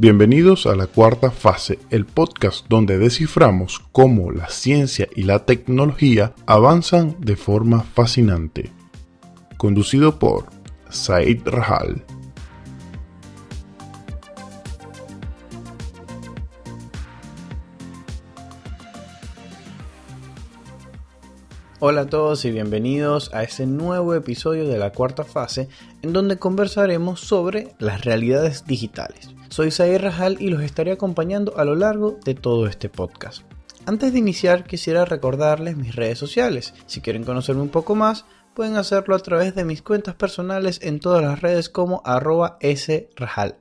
Bienvenidos a la cuarta fase, el podcast donde desciframos cómo la ciencia y la tecnología avanzan de forma fascinante. Conducido por Said Rahal. Hola a todos y bienvenidos a este nuevo episodio de la cuarta fase en donde conversaremos sobre las realidades digitales. Soy Zair Rajal y los estaré acompañando a lo largo de todo este podcast. Antes de iniciar quisiera recordarles mis redes sociales. Si quieren conocerme un poco más, pueden hacerlo a través de mis cuentas personales en todas las redes como arroba srajalh.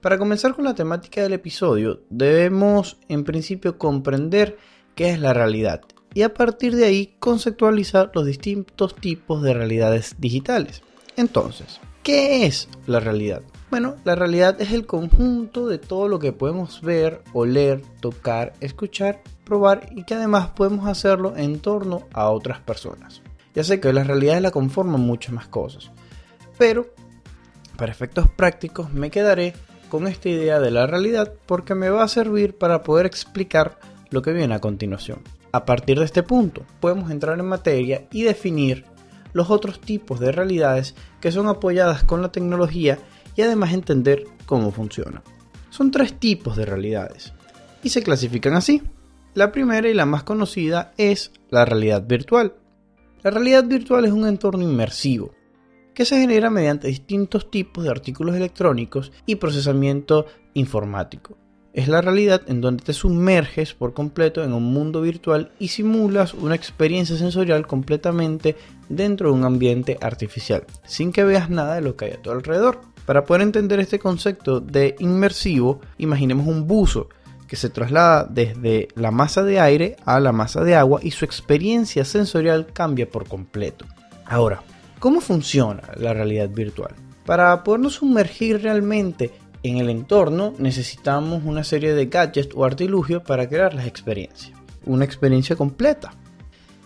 Para comenzar con la temática del episodio, debemos en principio comprender qué es la realidad y a partir de ahí conceptualizar los distintos tipos de realidades digitales. Entonces, ¿qué es la realidad? Bueno, la realidad es el conjunto de todo lo que podemos ver, oler, tocar, escuchar, probar y que además podemos hacerlo en torno a otras personas. Ya sé que la realidad la conforman muchas más cosas, pero para efectos prácticos me quedaré con esta idea de la realidad porque me va a servir para poder explicar lo que viene a continuación. A partir de este punto, podemos entrar en materia y definir los otros tipos de realidades que son apoyadas con la tecnología y además entender cómo funciona. Son tres tipos de realidades y se clasifican así. La primera y la más conocida es la realidad virtual. La realidad virtual es un entorno inmersivo que se genera mediante distintos tipos de artículos electrónicos y procesamiento informático es la realidad en donde te sumerges por completo en un mundo virtual y simulas una experiencia sensorial completamente dentro de un ambiente artificial, sin que veas nada de lo que hay a tu alrededor. Para poder entender este concepto de inmersivo, imaginemos un buzo que se traslada desde la masa de aire a la masa de agua y su experiencia sensorial cambia por completo. Ahora, ¿cómo funciona la realidad virtual? Para podernos sumergir realmente en el entorno necesitamos una serie de gadgets o artilugios para crear las experiencias. Una experiencia completa.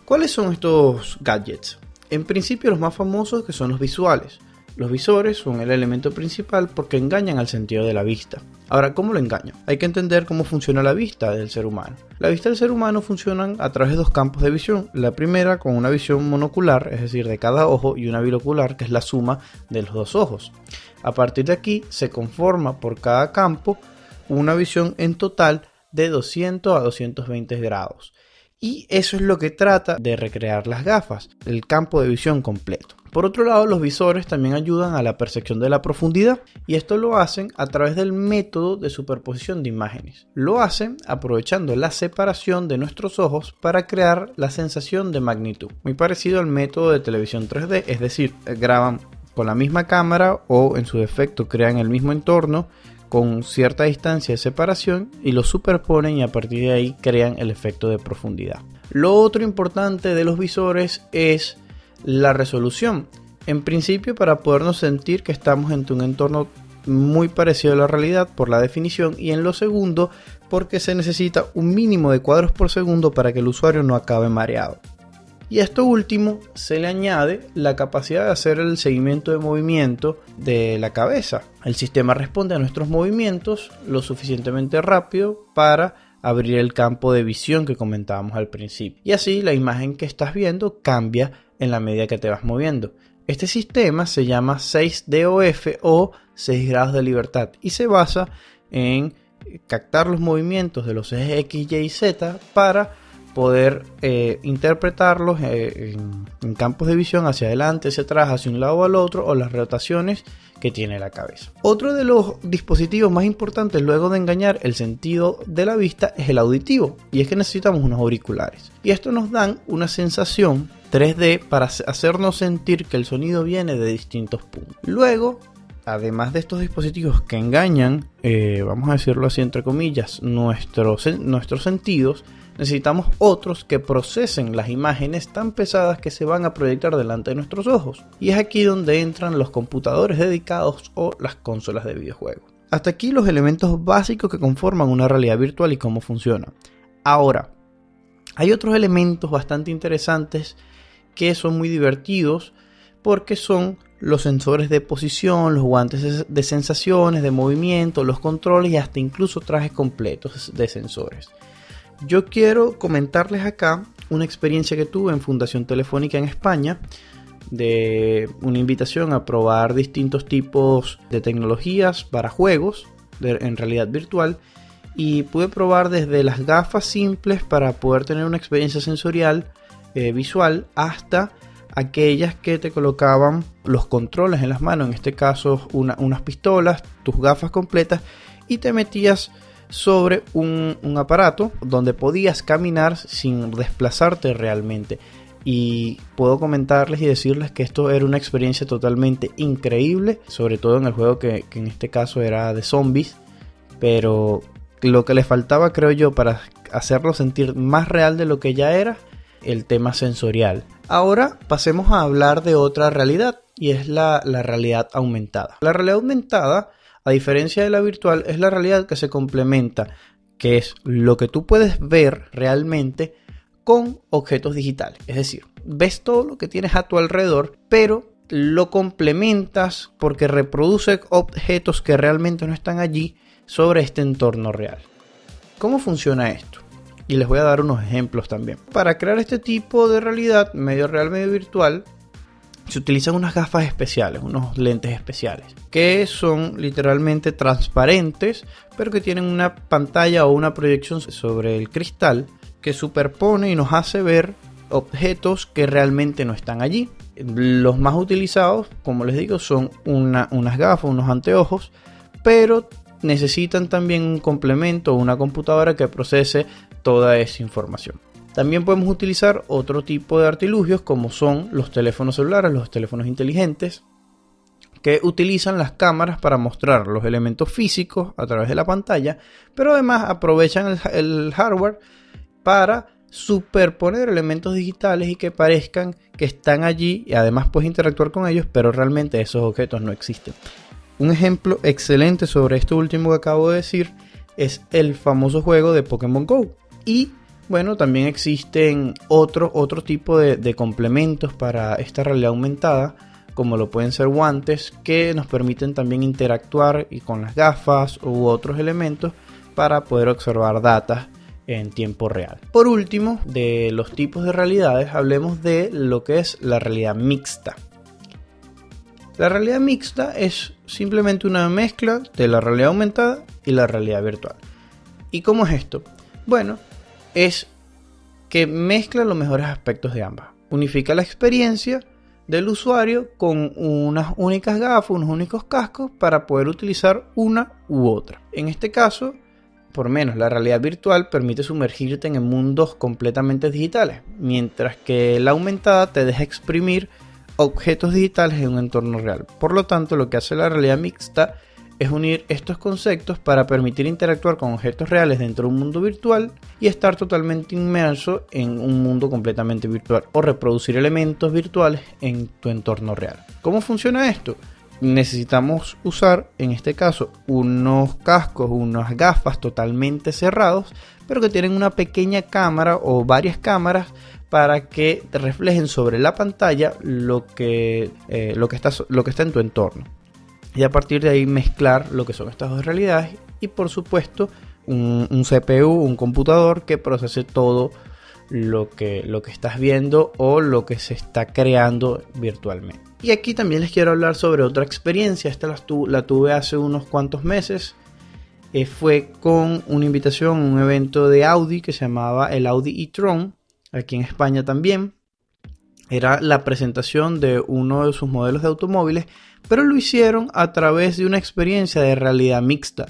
¿Cuáles son estos gadgets? En principio los más famosos que son los visuales. Los visores son el elemento principal porque engañan al sentido de la vista. Ahora, ¿cómo lo engañan? Hay que entender cómo funciona la vista del ser humano. La vista del ser humano funciona a través de dos campos de visión. La primera con una visión monocular, es decir, de cada ojo, y una bilocular, que es la suma de los dos ojos. A partir de aquí se conforma por cada campo una visión en total de 200 a 220 grados. Y eso es lo que trata de recrear las gafas, el campo de visión completo. Por otro lado, los visores también ayudan a la percepción de la profundidad y esto lo hacen a través del método de superposición de imágenes. Lo hacen aprovechando la separación de nuestros ojos para crear la sensación de magnitud, muy parecido al método de televisión 3D, es decir, graban con la misma cámara o en su defecto crean el mismo entorno con cierta distancia de separación y lo superponen y a partir de ahí crean el efecto de profundidad. Lo otro importante de los visores es la resolución. En principio para podernos sentir que estamos en un entorno muy parecido a la realidad por la definición y en lo segundo porque se necesita un mínimo de cuadros por segundo para que el usuario no acabe mareado. Y a esto último se le añade la capacidad de hacer el seguimiento de movimiento de la cabeza. El sistema responde a nuestros movimientos lo suficientemente rápido para abrir el campo de visión que comentábamos al principio. Y así la imagen que estás viendo cambia en la medida que te vas moviendo. Este sistema se llama 6DOF o 6 grados de libertad y se basa en captar los movimientos de los ejes X, Y y Z para poder eh, interpretarlos eh, en, campos de visión hacia adelante, hacia atrás, hacia un lado al otro, o las rotaciones que tiene la cabeza. Otro de los dispositivos más importantes luego de engañar el sentido de la vista es el auditivo, y es que necesitamos unos auriculares. Y esto nos dan una sensación 3D para hacernos sentir que el sonido viene de distintos puntos. Luego además de estos dispositivos que engañan, eh, vamos a decirlo así entre comillas, nuestros, nuestros sentidos, necesitamos otros que procesen las imágenes tan pesadas que se van a proyectar delante de nuestros ojos. Y es aquí donde entran los computadores dedicados o las consolas de videojuegos. Hasta aquí los elementos básicos que conforman una realidad virtual y cómo funciona. Ahora, hay otros elementos bastante interesantes que son muy divertidos porque son los sensores de posición, los guantes de sensaciones, de movimiento, los controles y hasta incluso trajes completos de sensores. Yo quiero comentarles acá una experiencia que tuve en Fundación Telefónica en España de una invitación a probar distintos tipos de tecnologías para juegos en realidad virtual y pude probar desde las gafas simples para poder tener una experiencia sensorial eh, visual hasta aquellas que te colocaban los controles en las manos, en este caso unas pistolas, tus gafas completas y te metías sobre un, aparato donde podías caminar sin desplazarte realmente. Y puedo comentarles y decirles que esto era una experiencia totalmente increíble, sobre todo en el juego que, que en este caso era de zombies. Pero lo que le faltaba, creo yo, para hacerlo sentir más real de lo que ya era, el tema sensorial. Ahora pasemos a hablar de otra realidad y es la, realidad aumentada. La realidad aumentada, a diferencia de la virtual, es la realidad que se complementa, que es lo que tú puedes ver realmente con objetos digitales. Es decir, ves todo lo que tienes a tu alrededor, pero lo complementas porque reproduce objetos que realmente no están allí sobre este entorno real. ¿Cómo funciona esto? Y les voy a dar unos ejemplos también. Para crear este tipo de realidad, medio real, medio virtual, se utilizan unas gafas especiales, unos lentes especiales, que son literalmente transparentes, pero que tienen una pantalla o una proyección sobre el cristal que superpone y nos hace ver objetos que realmente no están allí. Los más utilizados, como les digo, son unas gafas, unos anteojos, pero necesitan también un complemento o una computadora que procese toda esa información. También podemos utilizar otro tipo de artilugios como son los teléfonos celulares, los teléfonos inteligentes, que utilizan las cámaras para mostrar los elementos físicos a través de la pantalla, pero además aprovechan el, hardware para superponer elementos digitales y que parezcan que están allí y además puedes interactuar con ellos, pero realmente esos objetos no existen. Un ejemplo excelente sobre esto último que acabo de decir es el famoso juego de Pokémon Go. Y bueno, también existen otro, otro tipo de, complementos para esta realidad aumentada, como lo pueden ser guantes, que nos permiten también interactuar y con las gafas u otros elementos para poder observar datos en tiempo real. Por último, de los tipos de realidades, hablemos de lo que es la realidad mixta. La realidad mixta es simplemente una mezcla de la realidad aumentada y la realidad virtual. ¿Y cómo es esto? Bueno, es que mezcla los mejores aspectos de ambas. Unifica la experiencia del usuario con unas únicas gafas, unos únicos cascos para poder utilizar una u otra. En este caso, por menos la realidad virtual permite sumergirte en mundos completamente digitales, mientras que la aumentada te deja exprimir objetos digitales en un entorno real. Por lo tanto, lo que hace la realidad mixta es unir estos conceptos para permitir interactuar con objetos reales dentro de un mundo virtual y estar totalmente inmerso en un mundo completamente virtual o reproducir elementos virtuales en tu entorno real. ¿Cómo funciona esto? Necesitamos usar en este caso unos cascos, unas gafas totalmente cerrados, pero que tienen una pequeña cámara o varias cámaras para que te reflejen sobre la pantalla lo que, eh, lo, que está, en tu entorno. Y a partir de ahí mezclar lo que son estas dos realidades y por supuesto un, CPU, un computador que procese todo lo que, lo que estás viendo o lo que se está creando virtualmente. Y aquí también les quiero hablar sobre otra experiencia. Esta la, tuve hace unos cuantos meses. Eh, fue con una invitación un evento de Audi que se llamaba el Audi e-tron aquí en España también. Era la presentación de uno de sus modelos de automóviles, pero lo hicieron a través de una experiencia de realidad mixta.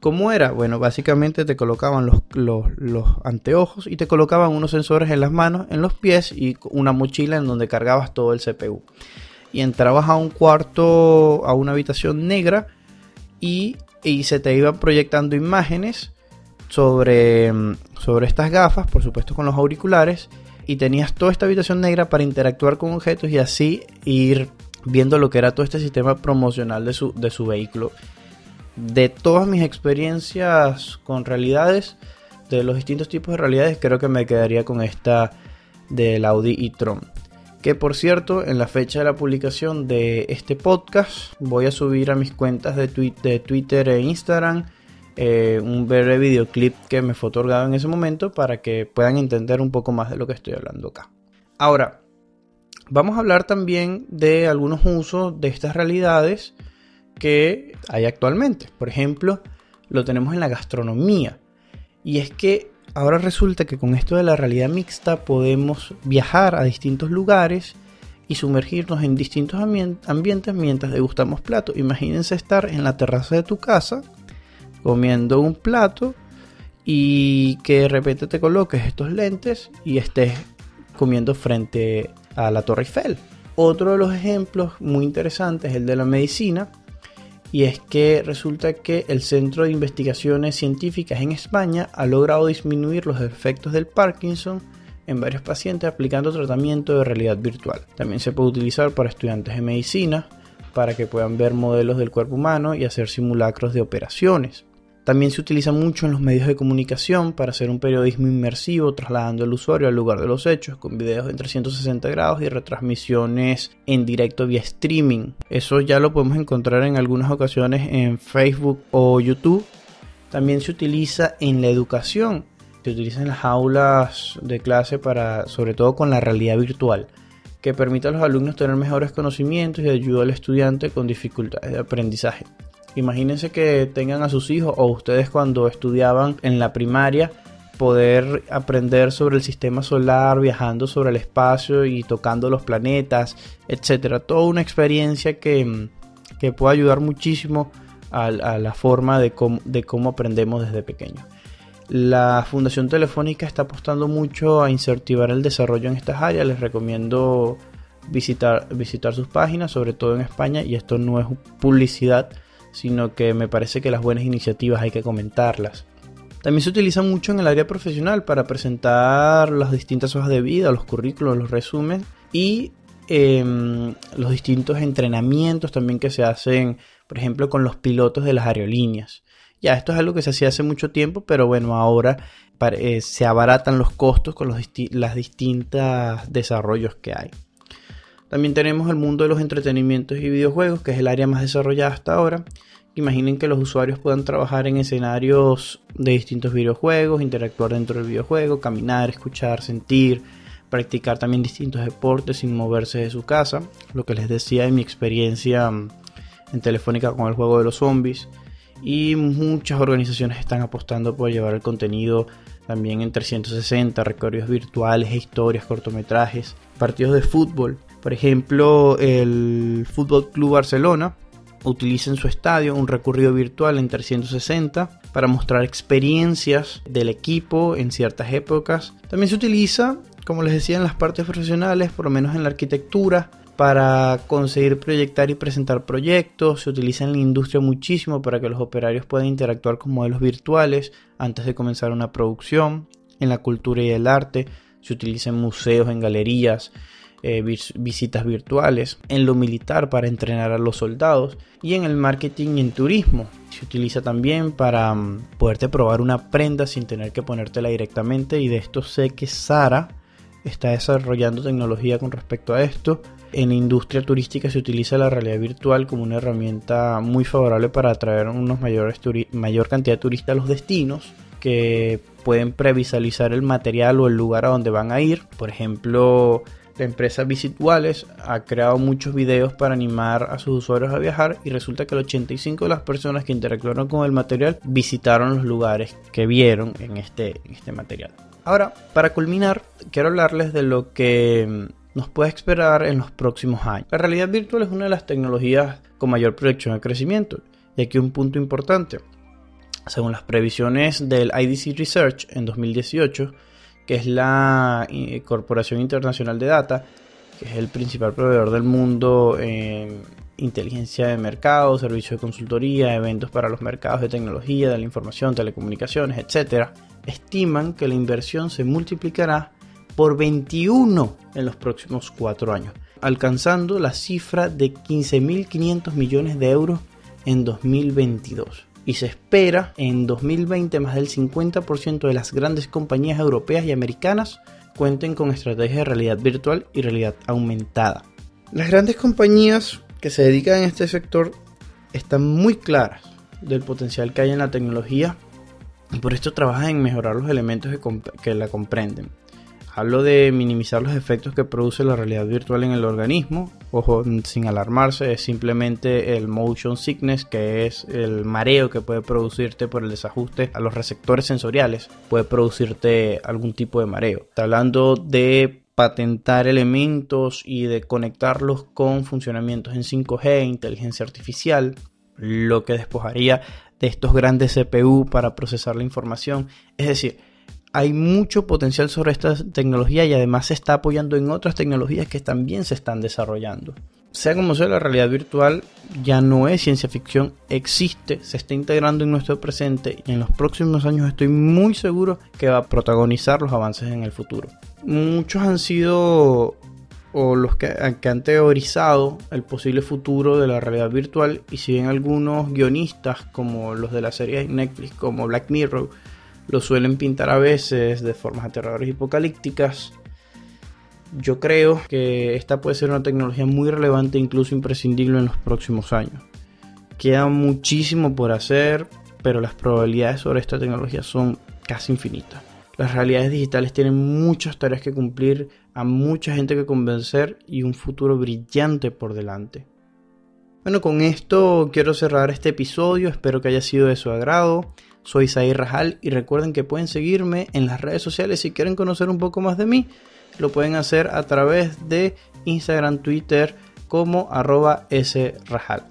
¿Cómo era? Bueno, básicamente te colocaban los, anteojos y te colocaban unos sensores en las manos, en los pies y una mochila en donde cargabas todo el CPU. Y entrabas a un cuarto, a una habitación negra y, y se te iban proyectando imágenes sobre, sobre estas gafas, por supuesto con los auriculares, y tenías toda esta habitación negra para interactuar con objetos y así ir viendo lo que era todo este sistema promocional de su, de su vehículo. De todas mis experiencias con realidades, de los distintos tipos de realidades, creo que me quedaría con esta del Audi e-tron. Que por cierto, en la fecha de la publicación de este podcast, voy a subir a mis cuentas de Twitter e Instagram eh, un breve videoclip que me fue otorgado en ese momento para que puedan entender un poco más de lo que estoy hablando acá. Ahora, vamos a hablar también de algunos usos de estas realidades que hay actualmente. Por ejemplo, lo tenemos en la gastronomía. Y es que ahora resulta que con esto de la realidad mixta podemos viajar a distintos lugares y sumergirnos en distintos ambientes mientras degustamos platos. Imagínense estar en la terraza de tu casa comiendo un plato y que de repente te coloques estos lentes y estés comiendo frente a la Torre Eiffel. Otro de los ejemplos muy interesantes es el de la medicina y es que resulta que el Centro de Investigaciones Científicas en España ha logrado disminuir los efectos del Parkinson en varios pacientes aplicando tratamiento de realidad virtual. También se puede utilizar para estudiantes de medicina para que puedan ver modelos del cuerpo humano y hacer simulacros de operaciones. También se utiliza mucho en los medios de comunicación para hacer un periodismo inmersivo, trasladando al usuario al lugar de los hechos, con videos en 360 grados y retransmisiones en directo vía streaming. Eso ya lo podemos encontrar en algunas ocasiones en Facebook o YouTube. También se utiliza en la educación, se utiliza en las aulas de clase para, sobre todo con la realidad virtual, que permite a los alumnos tener mejores conocimientos y ayuda al estudiante con dificultades de aprendizaje. Imagínense que tengan a sus hijos o ustedes cuando estudiaban en la primaria poder aprender sobre el sistema solar, viajando sobre el espacio y tocando los planetas, etcétera. Toda una experiencia que, que puede ayudar muchísimo a, la forma de cómo, de cómo aprendemos desde pequeños. La Fundación Telefónica está apostando mucho a incentivar el desarrollo en estas áreas. Les recomiendo visitar, visitar sus páginas, sobre todo en España, y esto no es publicidad sino que me parece que las buenas iniciativas hay que comentarlas. También se utiliza mucho en el área profesional para presentar las distintas hojas de vida, los currículos, los resúmenes y em, los distintos entrenamientos también que se hacen, por ejemplo, con los pilotos de las aerolíneas. Ya, esto es algo que se hacía hace mucho tiempo, pero bueno, ahora eh, se abaratan los costos con los las distintos desarrollos que hay. También tenemos el mundo de los entretenimientos y videojuegos, que es el área más desarrollada hasta ahora. Imaginen que los usuarios puedan trabajar en escenarios de distintos videojuegos, interactuar dentro del videojuego, caminar, escuchar, sentir, practicar también distintos deportes sin moverse de su casa. Lo que les decía en mi experiencia mm, en Telefónica con el juego de los zombies. Y muchas organizaciones están apostando por llevar el contenido también en 360, recorridos virtuales historias, cortometrajes, partidos de fútbol por ejemplo, el Fútbol Club Barcelona utiliza en su estadio un recorrido virtual en 360 para mostrar experiencias del equipo en ciertas épocas. También se utiliza, como les decía, en las partes profesionales, por lo menos en la arquitectura, para conseguir proyectar y presentar proyectos. Se utiliza en la industria muchísimo para que los operarios puedan interactuar con modelos virtuales antes de comenzar una producción. En la cultura y el arte se utiliza en museos, en galerías, eh, visitas virtuales, en lo militar para entrenar a los soldados y en el marketing y en turismo. Se utiliza también para mm, poderte probar una prenda sin tener que ponértela directamente y de esto sé que Sara está desarrollando tecnología con respecto a esto. En industria turística se utiliza la realidad virtual como una herramienta muy favorable para atraer unos mayores mayor cantidad de turistas a los destinos que pueden previsualizar el material o el lugar a donde van a ir. Por ejemplo, la empresa Visit ha creado muchos videos para animar a sus usuarios a viajar y resulta que el 85% de las personas que interactuaron con el material visitaron los lugares que vieron en este, en este material. Ahora, para culminar, quiero hablarles de lo que mm, nos puede esperar en los próximos años. La realidad virtual es una de las tecnologías con mayor proyección de crecimiento. Y aquí un punto importante. Según las previsiones del IDC Research en 2018, que es la eh, Corporación Internacional de Data, que es el principal proveedor del mundo en inteligencia de mercado, servicios de consultoría, eventos para los mercados de tecnología, de la información, telecomunicaciones, etc., estiman que la inversión se multiplicará por 21 en los próximos 4 años, alcanzando la cifra de 15.500 millones de euros en 2022 y se espera en 2020 más del 50% de las grandes compañías europeas y americanas cuenten con estrategias de realidad virtual y realidad aumentada. Las grandes compañías que se dedican a este sector están muy claras del potencial que hay en la tecnología y por esto trabajan en mejorar los elementos que, la comprenden. Hablo de minimizar los efectos que produce la realidad virtual en el organismo. Ojo, sin alarmarse, es simplemente el motion sickness, que es el mareo que puede producirte por el desajuste a los receptores sensoriales. Puede producirte algún tipo de mareo. Está hablando de patentar elementos y de conectarlos con funcionamientos en 5G, inteligencia artificial, lo que despojaría de estos grandes CPU para procesar la información. Es decir, hay mucho potencial sobre esta tecnología y además se está apoyando en otras tecnologías que también se están desarrollando. Sea como sea, la realidad virtual ya no es ciencia ficción, existe, se está integrando en nuestro presente y en los próximos años estoy muy seguro que va a protagonizar los avances en el futuro. Muchos han sido o los que, han teorizado el posible futuro de la realidad virtual y si bien algunos guionistas como los de la serie Netflix como Black Mirror lo suelen pintar a veces de formas aterradoras y apocalípticas. Yo creo que esta puede ser una tecnología muy relevante incluso imprescindible en los próximos años. Queda muchísimo por hacer, pero las probabilidades sobre esta tecnología son casi infinitas. Las realidades digitales tienen muchas tareas que cumplir, a mucha gente que convencer y un futuro brillante por delante. Bueno, con esto quiero cerrar este episodio, espero que haya sido de su agrado. Soy Zair Rajal y recuerden que pueden seguirme en las redes sociales si quieren conocer un poco más de mí. Lo pueden hacer a través de Instagram, Twitter como arroba srajalh.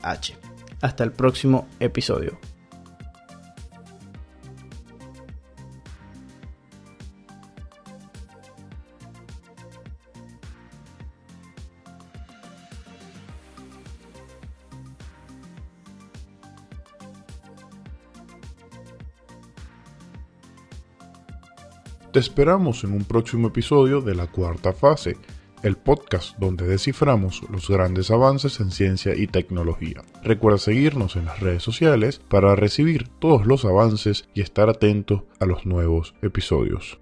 Hasta el próximo episodio. Te esperamos en un próximo episodio de la cuarta fase, el podcast donde desciframos los grandes avances en ciencia y tecnología. Recuerda seguirnos en las redes sociales para recibir todos los avances y estar atento a los nuevos episodios.